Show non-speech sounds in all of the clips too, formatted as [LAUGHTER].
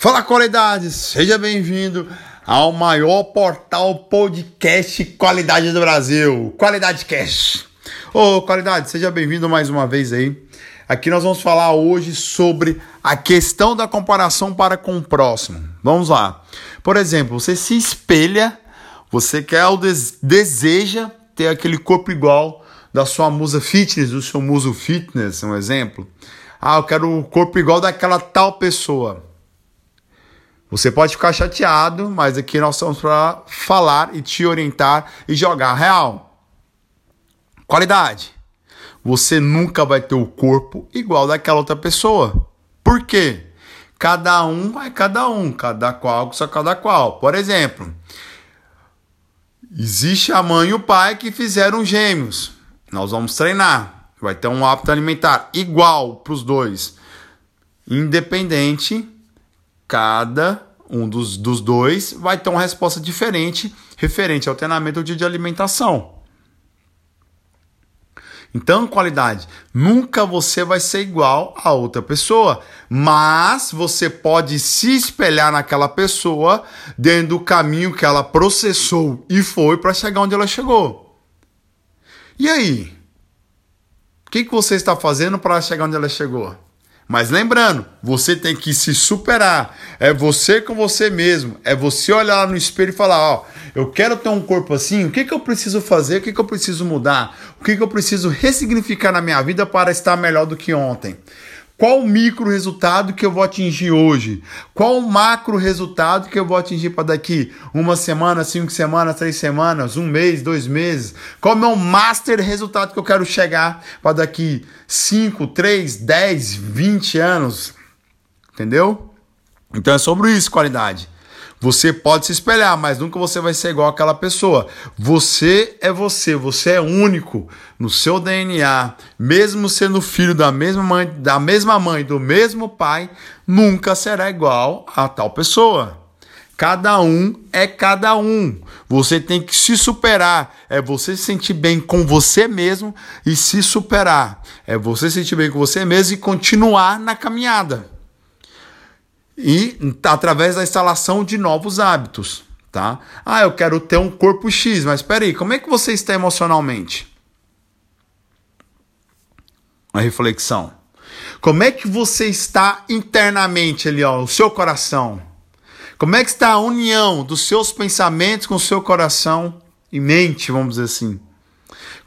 Fala qualidade, seja bem-vindo ao maior portal podcast qualidade do Brasil, Qualidade Cash. Ô, oh, qualidade, seja bem-vindo mais uma vez aí. Aqui nós vamos falar hoje sobre a questão da comparação para com o próximo. Vamos lá. Por exemplo, você se espelha, você quer ou deseja ter aquele corpo igual da sua musa fitness, do seu muso fitness, um exemplo. Ah, eu quero o corpo igual daquela tal pessoa. Você pode ficar chateado, mas aqui nós estamos para falar e te orientar e jogar real. Qualidade. Você nunca vai ter o corpo igual daquela outra pessoa. Por quê? Cada um é cada um, cada qual só cada qual. Por exemplo, existe a mãe e o pai que fizeram gêmeos. Nós vamos treinar. Vai ter um hábito alimentar igual para os dois. Independente cada um dos, dos dois vai ter uma resposta diferente referente ao treinamento de alimentação. Então, qualidade, nunca você vai ser igual a outra pessoa, mas você pode se espelhar naquela pessoa dentro do caminho que ela processou e foi para chegar onde ela chegou. E aí? O que, que você está fazendo para chegar onde ela chegou? Mas lembrando, você tem que se superar. É você com você mesmo. É você olhar no espelho e falar: Ó, eu quero ter um corpo assim. O que, que eu preciso fazer? O que, que eu preciso mudar? O que, que eu preciso ressignificar na minha vida para estar melhor do que ontem? Qual o micro resultado que eu vou atingir hoje? Qual o macro resultado que eu vou atingir para daqui uma semana, cinco semanas, três semanas, um mês, dois meses? Qual é o meu master resultado que eu quero chegar para daqui cinco, três, dez, vinte anos? Entendeu? Então é sobre isso, qualidade. Você pode se espelhar, mas nunca você vai ser igual àquela pessoa. Você é você, você é único no seu DNA, mesmo sendo filho da mesma mãe, da mesma mãe, do mesmo pai, nunca será igual a tal pessoa. Cada um é cada um. Você tem que se superar. É você se sentir bem com você mesmo e se superar. É você se sentir bem com você mesmo e continuar na caminhada e através da instalação de novos hábitos, tá? Ah, eu quero ter um corpo X, mas espera aí, como é que você está emocionalmente? A reflexão. Como é que você está internamente ali, ó, o seu coração? Como é que está a união dos seus pensamentos com o seu coração e mente, vamos dizer assim?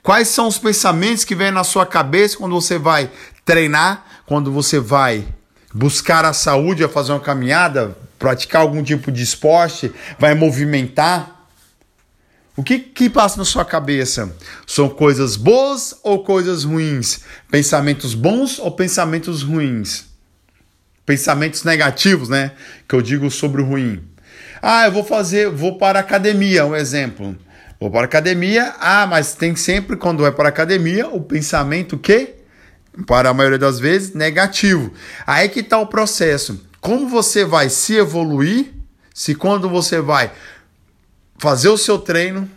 Quais são os pensamentos que vêm na sua cabeça quando você vai treinar, quando você vai buscar a saúde, a fazer uma caminhada, praticar algum tipo de esporte, vai movimentar. O que, que passa na sua cabeça? São coisas boas ou coisas ruins? Pensamentos bons ou pensamentos ruins? Pensamentos negativos, né? Que eu digo sobre o ruim. Ah, eu vou fazer, vou para a academia, um exemplo. Vou para a academia, ah, mas tem sempre, quando é para a academia, o pensamento que para a maioria das vezes, negativo. Aí que está o processo. Como você vai se evoluir se quando você vai fazer o seu treino,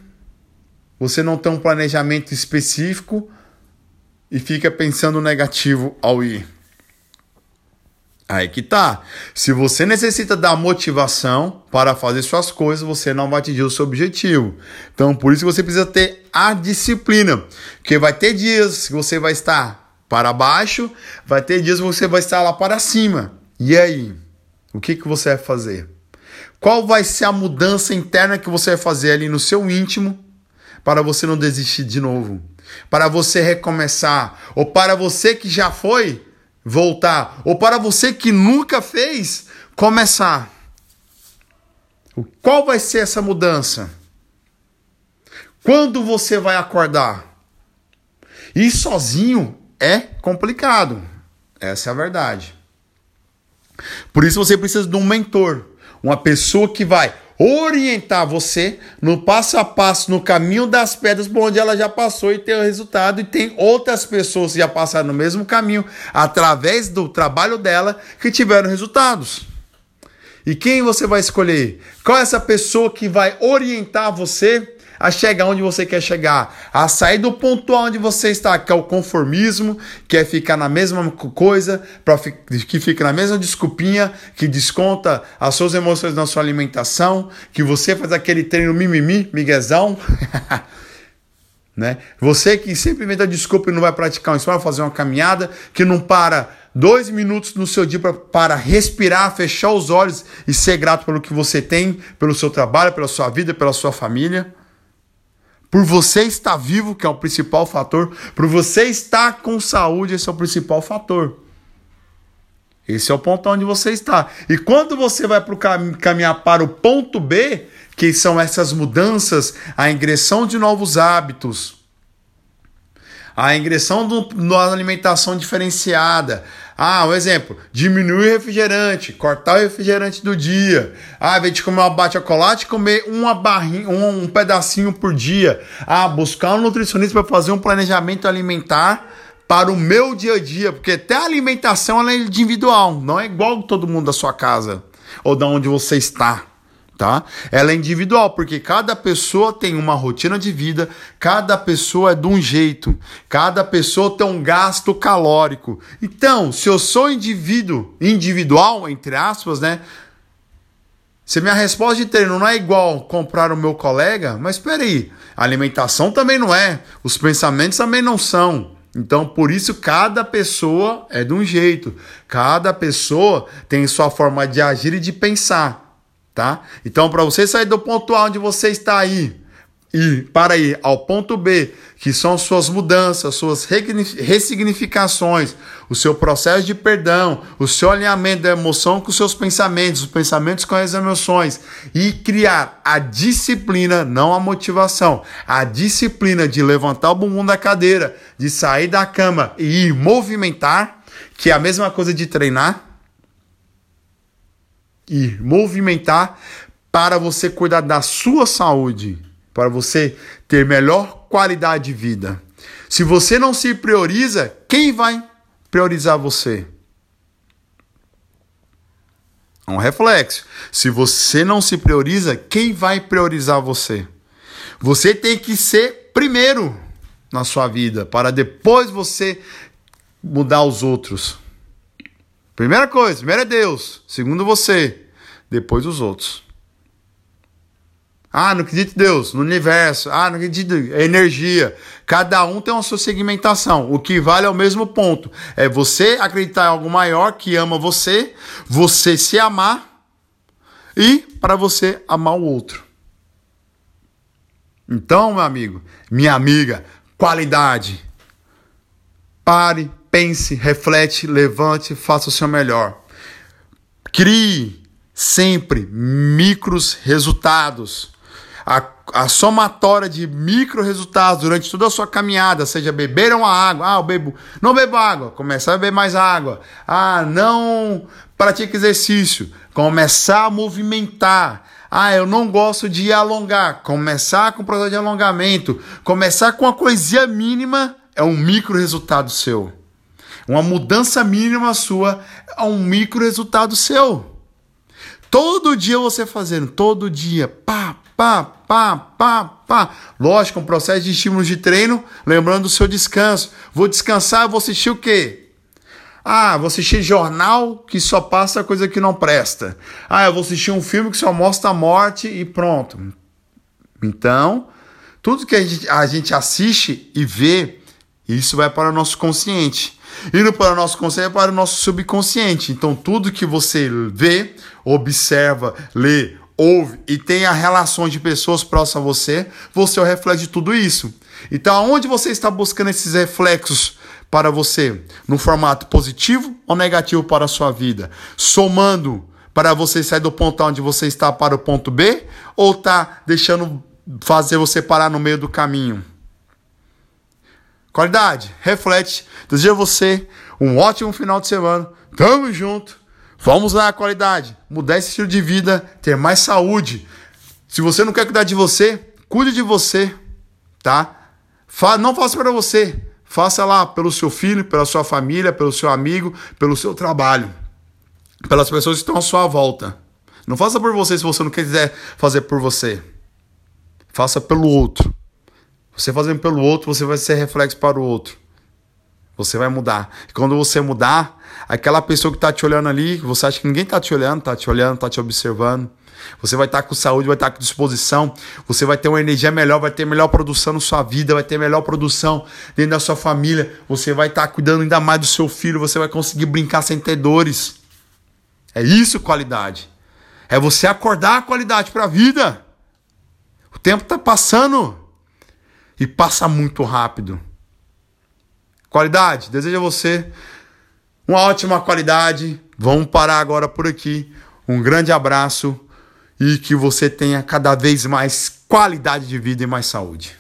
você não tem um planejamento específico e fica pensando negativo ao ir? Aí que tá. Se você necessita da motivação para fazer suas coisas, você não vai atingir o seu objetivo. Então, por isso que você precisa ter a disciplina. Porque vai ter dias que você vai estar para baixo, vai ter dias que você vai estar lá para cima. E aí? O que, que você vai fazer? Qual vai ser a mudança interna que você vai fazer ali no seu íntimo para você não desistir de novo? Para você recomeçar? Ou para você que já foi voltar? Ou para você que nunca fez começar? Qual vai ser essa mudança? Quando você vai acordar? E sozinho é complicado. Essa é a verdade. Por isso você precisa de um mentor, uma pessoa que vai orientar você no passo a passo, no caminho das pedras por onde ela já passou e tem o resultado, e tem outras pessoas que já passaram no mesmo caminho, através do trabalho dela, que tiveram resultados. E quem você vai escolher? Qual é essa pessoa que vai orientar você a chegar onde você quer chegar, a sair do ponto onde você está, que é o conformismo, que é ficar na mesma coisa, que fica na mesma desculpinha, que desconta as suas emoções na sua alimentação, que você faz aquele treino mimimi, miguezão. [LAUGHS] né? Você que sempre inventa desculpa e não vai praticar um esporte, fazer uma caminhada, que não para dois minutos no seu dia pra, para respirar, fechar os olhos e ser grato pelo que você tem, pelo seu trabalho, pela sua vida, pela sua família. Por você estar vivo, que é o principal fator. Por você estar com saúde, esse é o principal fator. Esse é o ponto onde você está. E quando você vai pro cam caminhar para o ponto B, que são essas mudanças, a ingressão de novos hábitos, a ingressão de uma alimentação diferenciada, ah, um exemplo, diminuir o refrigerante, cortar o refrigerante do dia. Ah, ao de comer uma bate chocolate, comer uma barrinha, um, um pedacinho por dia. Ah, buscar um nutricionista para fazer um planejamento alimentar para o meu dia a dia, porque até a alimentação é individual, não é igual todo mundo da sua casa ou da onde você está tá? Ela é individual, porque cada pessoa tem uma rotina de vida, cada pessoa é de um jeito, cada pessoa tem um gasto calórico. Então, se eu sou indivíduo, individual, entre aspas, né? Se minha resposta de treino não é igual comprar o meu colega, mas espera aí, a alimentação também não é, os pensamentos também não são. Então, por isso, cada pessoa é de um jeito, cada pessoa tem sua forma de agir e de pensar tá? Então, para você sair do ponto A onde você está aí e para ir ao ponto B, que são suas mudanças, suas ressignificações, o seu processo de perdão, o seu alinhamento da emoção com os seus pensamentos, os pensamentos com as emoções e criar a disciplina, não a motivação, a disciplina de levantar o bumbum da cadeira, de sair da cama e ir movimentar, que é a mesma coisa de treinar e movimentar para você cuidar da sua saúde, para você ter melhor qualidade de vida. Se você não se prioriza, quem vai priorizar você? É um reflexo. Se você não se prioriza, quem vai priorizar você? Você tem que ser primeiro na sua vida, para depois você mudar os outros. Primeira coisa, primeiro é Deus, segundo você, depois os outros. Ah, não acredito em Deus, no universo. Ah, não acredito em energia. Cada um tem uma sua segmentação. O que vale é o mesmo ponto. É você acreditar em algo maior que ama você, você se amar e para você amar o outro. Então, meu amigo, minha amiga, qualidade. Pare, pense, reflete, levante, faça o seu melhor. Crie sempre micros resultados. A, a somatória de micro resultados durante toda a sua caminhada, seja beber uma água, ah, eu bebo, não bebo água, começar a beber mais água, ah, não pratique exercício, começar a movimentar, ah, eu não gosto de alongar, começar com o processo de alongamento, começar com uma coisinha mínima é um micro resultado seu. Uma mudança mínima sua é um micro resultado seu. Todo dia você fazendo, todo dia, pá, pá, pá, pá, pá. Lógico, um processo de estímulos de treino, lembrando do seu descanso. Vou descansar, vou assistir o quê? Ah, vou assistir jornal que só passa coisa que não presta. Ah, eu vou assistir um filme que só mostra a morte e pronto. Então, tudo que a gente, a gente assiste e vê isso vai para o nosso consciente. Indo para o nosso consciente, é para o nosso subconsciente. Então, tudo que você vê, observa, lê, ouve e tenha relações de pessoas próximas a você, você é de tudo isso. Então, aonde você está buscando esses reflexos para você? No formato positivo ou negativo para a sua vida? Somando para você sair do ponto A onde você está para o ponto B? Ou está deixando fazer você parar no meio do caminho? Qualidade, reflete. Desejo a você um ótimo final de semana. Tamo junto. Vamos lá, qualidade. Mudar esse estilo de vida, ter mais saúde. Se você não quer cuidar de você, cuide de você, tá? Não faça para você. Faça lá pelo seu filho, pela sua família, pelo seu amigo, pelo seu trabalho, pelas pessoas que estão à sua volta. Não faça por você se você não quiser fazer por você. Faça pelo outro. Você fazendo pelo outro, você vai ser reflexo para o outro. Você vai mudar. E quando você mudar, aquela pessoa que está te olhando ali, você acha que ninguém está te olhando, está te olhando, está te observando. Você vai estar tá com saúde, vai estar tá com disposição, você vai ter uma energia melhor, vai ter melhor produção na sua vida, vai ter melhor produção dentro da sua família, você vai estar tá cuidando ainda mais do seu filho, você vai conseguir brincar sem ter dores. É isso qualidade. É você acordar a qualidade para a vida. O tempo está passando e passa muito rápido. Qualidade, desejo a você uma ótima qualidade. Vamos parar agora por aqui. Um grande abraço e que você tenha cada vez mais qualidade de vida e mais saúde.